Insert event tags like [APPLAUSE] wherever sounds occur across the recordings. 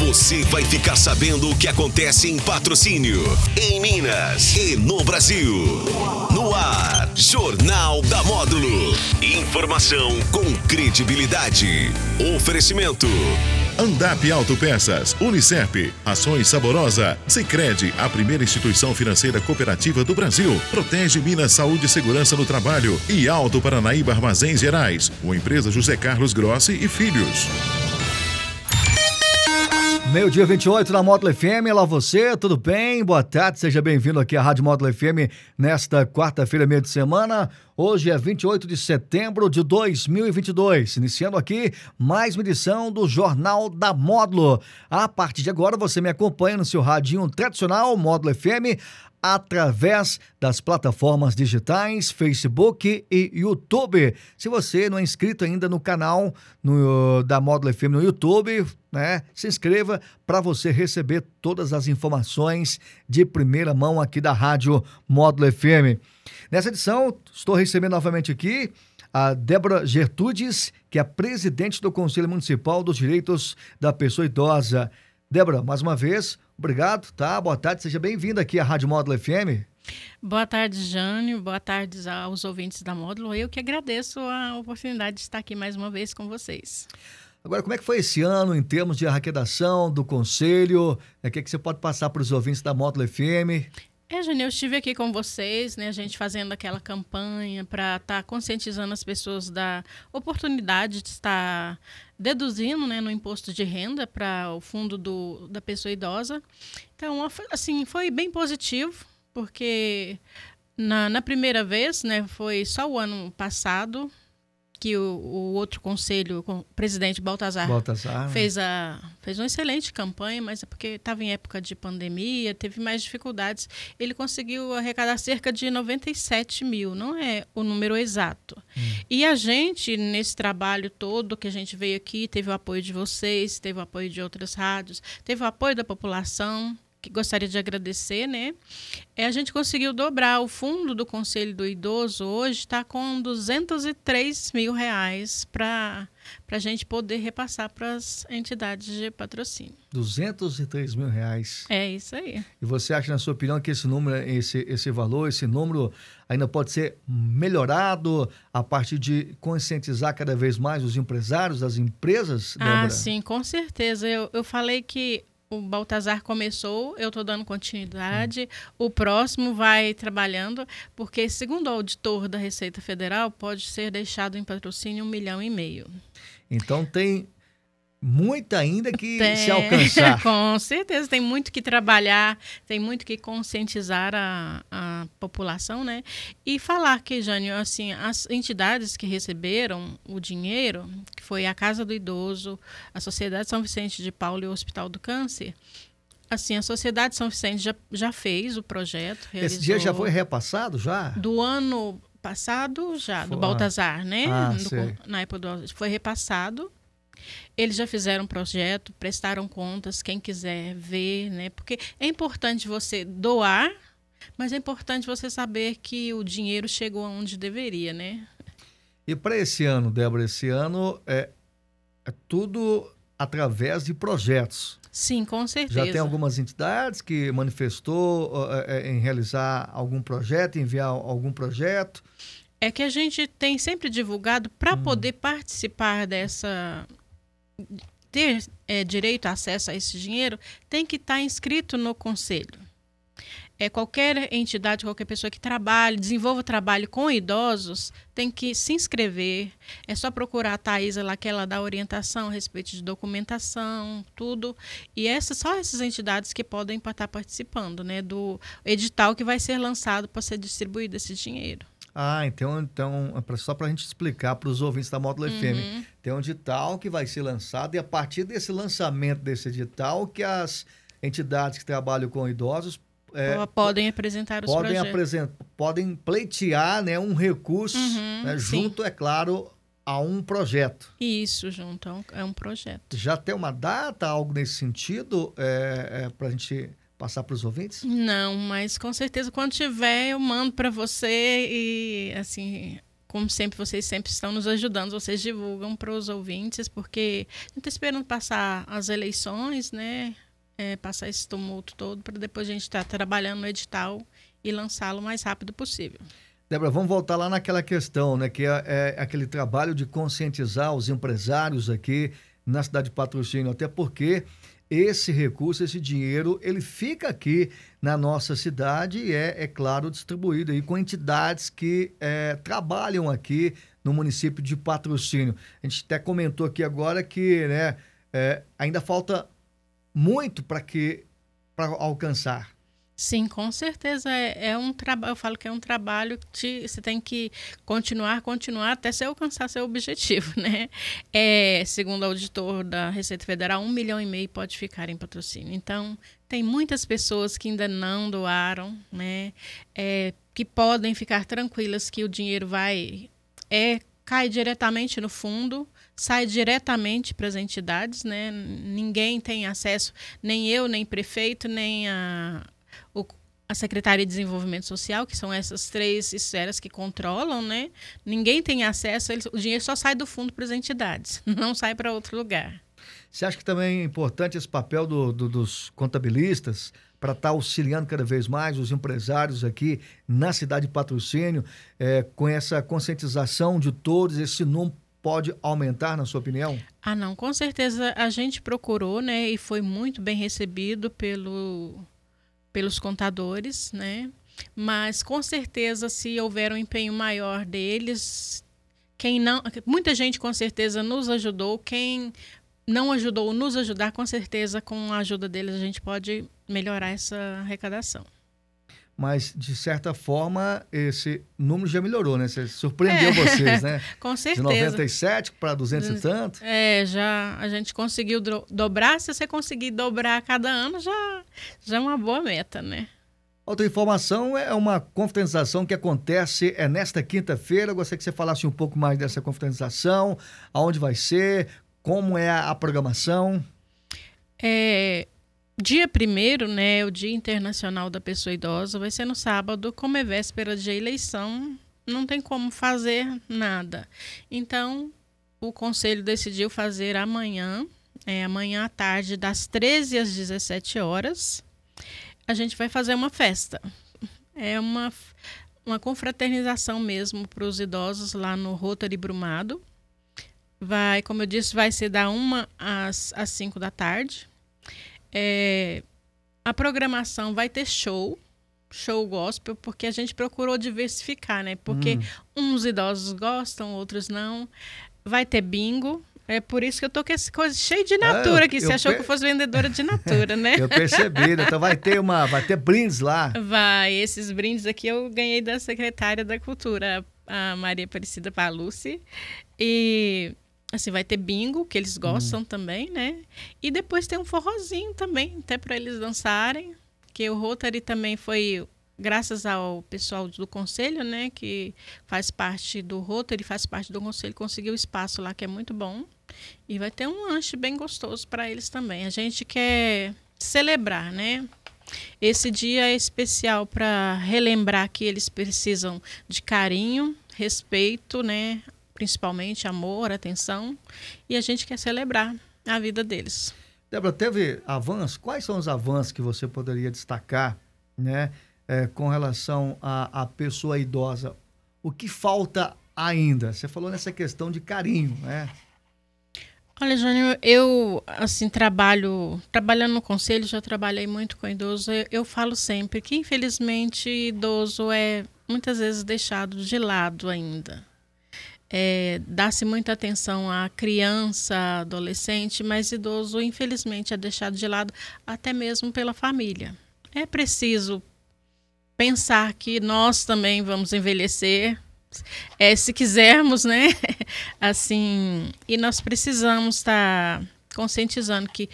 Você vai ficar sabendo o que acontece em patrocínio, em Minas e no Brasil. No ar, Jornal da Módulo. Informação com credibilidade. Oferecimento. Andap Autopeças, Unicep, Ações Saborosa, Sicredi, a primeira instituição financeira cooperativa do Brasil. Protege Minas Saúde e Segurança no Trabalho e Alto Paranaíba Armazéns Gerais, uma empresa José Carlos Grossi e Filhos. Meio-dia 28 na Módulo FM, olá você, tudo bem? Boa tarde, seja bem-vindo aqui à Rádio Módulo FM nesta quarta-feira, meio de semana. Hoje é 28 de setembro de 2022, iniciando aqui mais uma edição do Jornal da Módulo. A partir de agora você me acompanha no seu radinho tradicional Módulo FM através das plataformas digitais Facebook e YouTube. Se você não é inscrito ainda no canal no, da Módulo FM no YouTube, né, se inscreva para você receber todas as informações de primeira mão aqui da Rádio Módulo FM. Nessa edição, estou recebendo novamente aqui a Débora Gertudes, que é presidente do Conselho Municipal dos Direitos da Pessoa Idosa. Débora, mais uma vez, obrigado, tá? Boa tarde, seja bem-vinda aqui à Rádio Módulo FM. Boa tarde, Jânio. Boa tarde aos ouvintes da Módulo. Eu que agradeço a oportunidade de estar aqui mais uma vez com vocês. Agora, como é que foi esse ano em termos de arrecadação do Conselho? O que, é que você pode passar para os ouvintes da Módulo FM? É, Jânio, eu estive aqui com vocês, né, a gente fazendo aquela campanha para estar tá conscientizando as pessoas da oportunidade de estar deduzindo né, no imposto de renda para o fundo do, da pessoa idosa. Então, assim, foi bem positivo, porque na, na primeira vez, né, foi só o ano passado, que o, o, outro conselho, o presidente Baltazar, Baltazar né? fez, a, fez uma excelente campanha, mas é porque estava em época de pandemia, teve mais dificuldades. Ele conseguiu arrecadar cerca de 97 mil, não é o número exato. Hum. E a gente, nesse trabalho todo que a gente veio aqui, teve o apoio de vocês, teve o apoio de outras rádios, teve o apoio da população que gostaria de agradecer, né? É, a gente conseguiu dobrar o fundo do Conselho do Idoso hoje está com 203 mil reais para a gente poder repassar para as entidades de patrocínio. 203 mil reais. É isso aí. E você acha, na sua opinião, que esse número, esse, esse valor, esse número ainda pode ser melhorado a partir de conscientizar cada vez mais os empresários, as empresas? Débora? Ah, sim, com certeza. Eu, eu falei que o Baltazar começou, eu estou dando continuidade. O próximo vai trabalhando, porque, segundo o auditor da Receita Federal, pode ser deixado em patrocínio um milhão e meio. Então tem muito ainda que tem, se alcançar. [LAUGHS] Com certeza, tem muito que trabalhar, tem muito que conscientizar a, a população, né? E falar que, Jânio, assim, as entidades que receberam o dinheiro, que foi a Casa do Idoso, a Sociedade São Vicente de Paulo e o Hospital do Câncer, assim, a Sociedade São Vicente já, já fez o projeto. Realizou, Esse dia já foi repassado, já? Do ano passado, já, foi, do Baltazar, né? Ah, do, na época do, foi repassado eles já fizeram um projeto, prestaram contas, quem quiser ver, né? Porque é importante você doar, mas é importante você saber que o dinheiro chegou aonde deveria, né? E para esse ano, Débora, esse ano é, é tudo através de projetos. Sim, com certeza. Já tem algumas entidades que manifestou é, em realizar algum projeto, enviar algum projeto. É que a gente tem sempre divulgado para hum. poder participar dessa ter é, direito a acesso a esse dinheiro, tem que estar tá inscrito no conselho. É, qualquer entidade, qualquer pessoa que trabalhe, desenvolva trabalho com idosos, tem que se inscrever. É só procurar a Thaisa lá, que ela dá orientação a respeito de documentação, tudo. E essas, só essas entidades que podem estar participando né, do edital que vai ser lançado para ser distribuído esse dinheiro. Ah, então, então é só para a gente explicar para os ouvintes da Módulo uhum. FM. Tem um edital que vai ser lançado e a partir desse lançamento desse edital que as entidades que trabalham com idosos é, podem apresentar os podem projetos. Apresent, podem pleitear né, um recurso uhum, né, junto, é claro, a um projeto. Isso, junto a um, é um projeto. Já tem uma data, algo nesse sentido, é, é para a gente passar para os ouvintes? Não, mas com certeza quando tiver eu mando para você e assim como sempre, vocês sempre estão nos ajudando, vocês divulgam para os ouvintes, porque a gente está esperando passar as eleições, né? É, passar esse tumulto todo, para depois a gente estar tá trabalhando no edital e lançá-lo o mais rápido possível. Débora, vamos voltar lá naquela questão, né? Que é, é aquele trabalho de conscientizar os empresários aqui na cidade de Patrocínio, até porque esse recurso, esse dinheiro, ele fica aqui na nossa cidade e é, é claro, distribuído aí com entidades que é, trabalham aqui no município de Patrocínio. A gente até comentou aqui agora que né, é, ainda falta muito para que para alcançar. Sim, com certeza é, é um trabalho. Eu falo que é um trabalho que você tem que continuar, continuar até você alcançar seu objetivo, né? É, segundo o auditor da Receita Federal, um milhão e meio pode ficar em patrocínio. Então, tem muitas pessoas que ainda não doaram, né? É, que podem ficar tranquilas que o dinheiro vai é cai diretamente no fundo, sai diretamente para as entidades, né? Ninguém tem acesso, nem eu, nem prefeito, nem a o, a Secretaria de Desenvolvimento Social, que são essas três esferas que controlam, né? Ninguém tem acesso, o dinheiro só sai do fundo para as entidades, [LAUGHS] não sai para outro lugar. Você acha que também é importante esse papel do, do, dos contabilistas para estar tá auxiliando cada vez mais os empresários aqui na cidade de patrocínio, é, com essa conscientização de todos, esse número pode aumentar, na sua opinião? Ah, não, com certeza a gente procurou, né, e foi muito bem recebido pelo pelos contadores, né? Mas com certeza, se houver um empenho maior deles, quem não, muita gente com certeza nos ajudou. Quem não ajudou, nos ajudar, com certeza, com a ajuda deles, a gente pode melhorar essa arrecadação mas de certa forma esse número já melhorou, né? Você surpreendeu é. vocês, né? [LAUGHS] Com certeza. De 97 para 200 e tanto. É, já a gente conseguiu dobrar. Se você conseguir dobrar cada ano, já, já é uma boa meta, né? Outra informação é uma confraternização que acontece é nesta quinta-feira. Gostaria que você falasse um pouco mais dessa confraternização, aonde vai ser, como é a programação. É, Dia primeiro, né, o Dia Internacional da Pessoa Idosa, vai ser no sábado, como é véspera de eleição, não tem como fazer nada. Então, o conselho decidiu fazer amanhã, é, amanhã à tarde, das 13 às 17 horas, a gente vai fazer uma festa. É uma, uma confraternização mesmo para os idosos lá no Rotary Brumado. Vai, como eu disse, vai ser da 1 às, às 5 da tarde. É, a programação vai ter show, show gospel, porque a gente procurou diversificar, né? Porque hum. uns idosos gostam, outros não. Vai ter bingo. É por isso que eu tô com essa coisa cheia de natura aqui. Você achou per... que eu fosse vendedora de natura, né? [LAUGHS] eu percebi, né? Então vai ter uma, vai ter brindes lá. Vai, esses brindes aqui eu ganhei da secretária da Cultura, a Maria Aparecida Palucci. E Assim, vai ter bingo, que eles gostam hum. também, né? E depois tem um forrozinho também, até para eles dançarem. Que o Rotary também foi, graças ao pessoal do conselho, né? Que faz parte do Rotary, faz parte do conselho, conseguiu espaço lá, que é muito bom. E vai ter um lanche bem gostoso para eles também. A gente quer celebrar, né? Esse dia é especial para relembrar que eles precisam de carinho, respeito, né? Principalmente amor, atenção, e a gente quer celebrar a vida deles. Débora, teve avanços? Quais são os avanços que você poderia destacar né, é, com relação à, pessoa idosa? O que falta ainda? Você falou nessa questão de carinho, né? Olha, Jânio, eu assim trabalho, trabalhando no conselho, já trabalhei muito com idoso. Eu, eu falo sempre que infelizmente idoso é muitas vezes deixado de lado ainda é, dá-se muita atenção à criança, adolescente, mas idoso, infelizmente, é deixado de lado até mesmo pela família. É preciso pensar que nós também vamos envelhecer, é, se quisermos, né? [LAUGHS] assim, e nós precisamos estar conscientizando que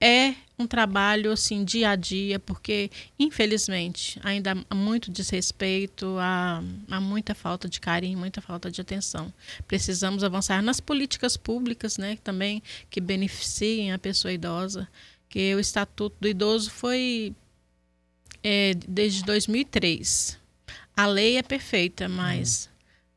é um trabalho assim dia a dia, porque infelizmente ainda há muito desrespeito, há, há muita falta de carinho, muita falta de atenção. Precisamos avançar nas políticas públicas, né, também que beneficiem a pessoa idosa, que o estatuto do idoso foi é, desde 2003. A lei é perfeita, mas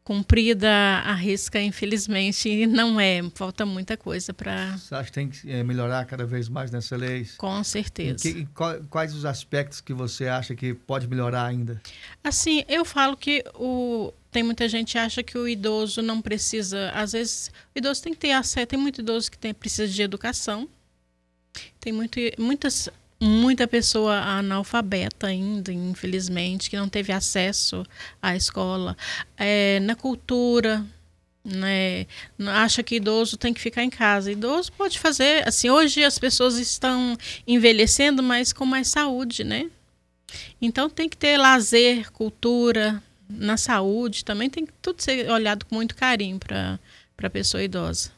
cumprida a risca, infelizmente, não é. Falta muita coisa para. Você acha que tem que eh, melhorar cada vez mais nessa lei? Com certeza. Que, quais os aspectos que você acha que pode melhorar ainda? Assim, eu falo que o, tem muita gente que acha que o idoso não precisa. Às vezes, o idoso tem que ter acesso. Tem muito idoso que tem, precisa de educação. Tem muito, muitas muita pessoa analfabeta ainda, infelizmente, que não teve acesso à escola. É, na cultura, né, acha que idoso tem que ficar em casa. Idoso pode fazer, assim, hoje as pessoas estão envelhecendo, mas com mais saúde, né? Então tem que ter lazer, cultura, na saúde também tem que tudo ser olhado com muito carinho para a pessoa idosa.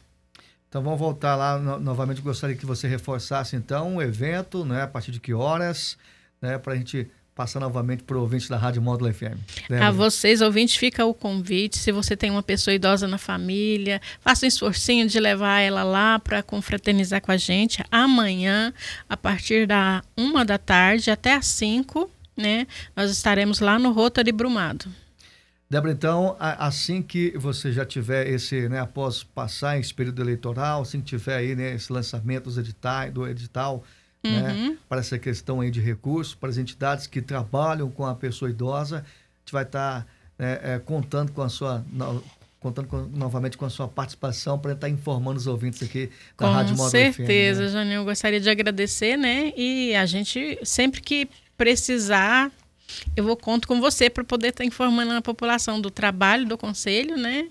Então vamos voltar lá no, novamente. Gostaria que você reforçasse então o evento, né? A partir de que horas, né? Para a gente passar novamente para o ouvinte da Rádio Módulo FM. Lembra? A vocês, ouvintes, fica o convite. Se você tem uma pessoa idosa na família, faça um esforcinho de levar ela lá para confraternizar com a gente. Amanhã, a partir da uma da tarde até às cinco, né? Nós estaremos lá no Rotary Brumado. Débora, então, assim que você já tiver esse, né, após passar esse período eleitoral, assim que tiver aí, né, esse lançamento dos editais, do edital, né, uhum. né, para essa questão aí de recursos, para as entidades que trabalham com a pessoa idosa, a gente vai estar tá, né, é, contando com a sua, no, contando com, novamente com a sua participação para estar informando os ouvintes aqui da com Rádio Módulo Com certeza, né? Janinho, eu gostaria de agradecer, né, e a gente, sempre que precisar eu vou conto com você para poder estar tá informando a população do trabalho do conselho, né?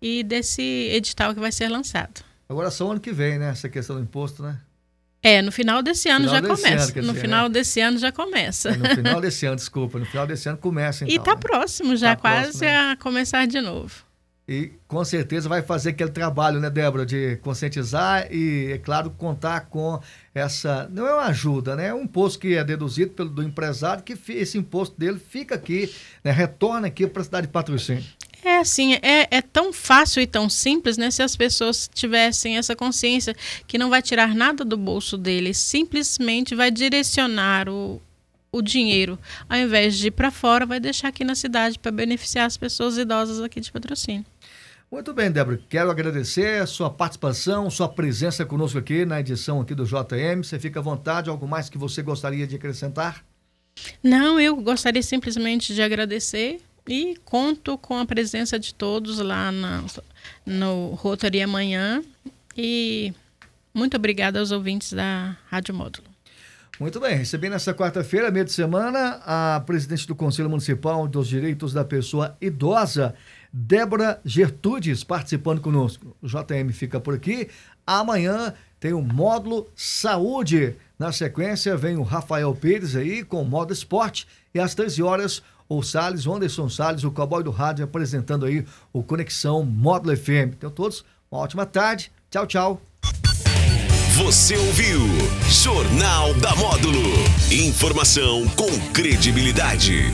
E desse edital que vai ser lançado. Agora só ano que vem, né? Essa questão do imposto, né? É, no final desse ano final já desse começa. Ano, no dizer, final né? desse ano já começa. É, no final [LAUGHS] desse ano, desculpa. No final desse ano começa, então. E está né? próximo já, tá quase próximo, né? a começar de novo. E com certeza vai fazer aquele trabalho, né, Débora, de conscientizar e, é claro, contar com essa. Não é uma ajuda, né? É um imposto que é deduzido pelo do empresário, que esse imposto dele fica aqui, né, retorna aqui para a cidade de patrocínio. É assim, é, é tão fácil e tão simples, né? Se as pessoas tivessem essa consciência que não vai tirar nada do bolso deles, simplesmente vai direcionar o, o dinheiro, ao invés de ir para fora, vai deixar aqui na cidade para beneficiar as pessoas idosas aqui de patrocínio. Muito bem, Débora. Quero agradecer a sua participação, sua presença conosco aqui na edição aqui do JM. Você fica à vontade. Algo mais que você gostaria de acrescentar? Não, eu gostaria simplesmente de agradecer e conto com a presença de todos lá na, no Rotary amanhã. E muito obrigada aos ouvintes da Rádio Módulo. Muito bem, recebi nessa quarta-feira, meio de semana, a presidente do Conselho Municipal dos Direitos da Pessoa Idosa, Débora Gertudes, participando conosco. O JM fica por aqui. Amanhã tem o módulo Saúde. Na sequência, vem o Rafael Pires aí com o modo esporte. E às 13 horas, o Salles, o Anderson Salles, o cowboy do rádio, apresentando aí o Conexão Módulo FM. Então, todos, uma ótima tarde. Tchau, tchau. Você ouviu Jornal da Módulo. Informação com credibilidade.